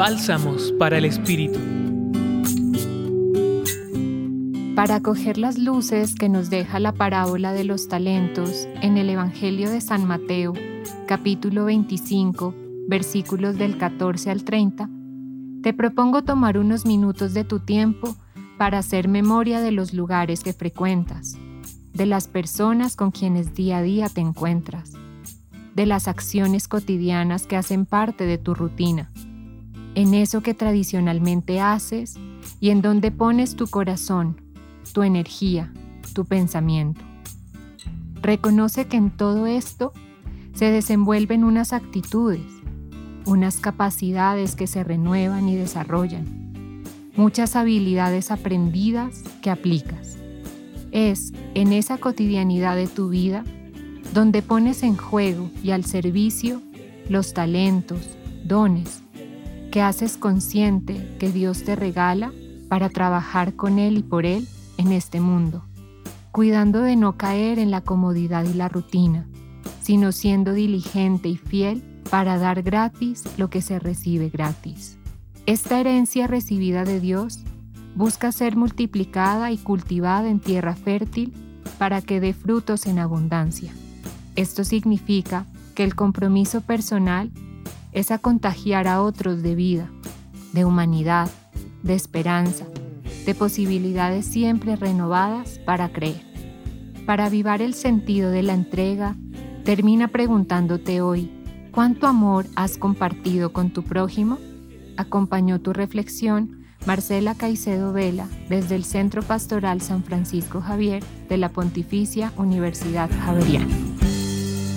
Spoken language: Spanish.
Bálsamos para el Espíritu. Para acoger las luces que nos deja la parábola de los talentos en el Evangelio de San Mateo, capítulo 25, versículos del 14 al 30, te propongo tomar unos minutos de tu tiempo para hacer memoria de los lugares que frecuentas, de las personas con quienes día a día te encuentras, de las acciones cotidianas que hacen parte de tu rutina en eso que tradicionalmente haces y en donde pones tu corazón, tu energía, tu pensamiento. Reconoce que en todo esto se desenvuelven unas actitudes, unas capacidades que se renuevan y desarrollan, muchas habilidades aprendidas que aplicas. Es en esa cotidianidad de tu vida donde pones en juego y al servicio los talentos, dones, que haces consciente que Dios te regala para trabajar con Él y por Él en este mundo, cuidando de no caer en la comodidad y la rutina, sino siendo diligente y fiel para dar gratis lo que se recibe gratis. Esta herencia recibida de Dios busca ser multiplicada y cultivada en tierra fértil para que dé frutos en abundancia. Esto significa que el compromiso personal es a contagiar a otros de vida, de humanidad, de esperanza, de posibilidades siempre renovadas para creer. Para avivar el sentido de la entrega, termina preguntándote hoy, ¿cuánto amor has compartido con tu prójimo? Acompañó tu reflexión Marcela Caicedo Vela desde el Centro Pastoral San Francisco Javier de la Pontificia Universidad Javeriana.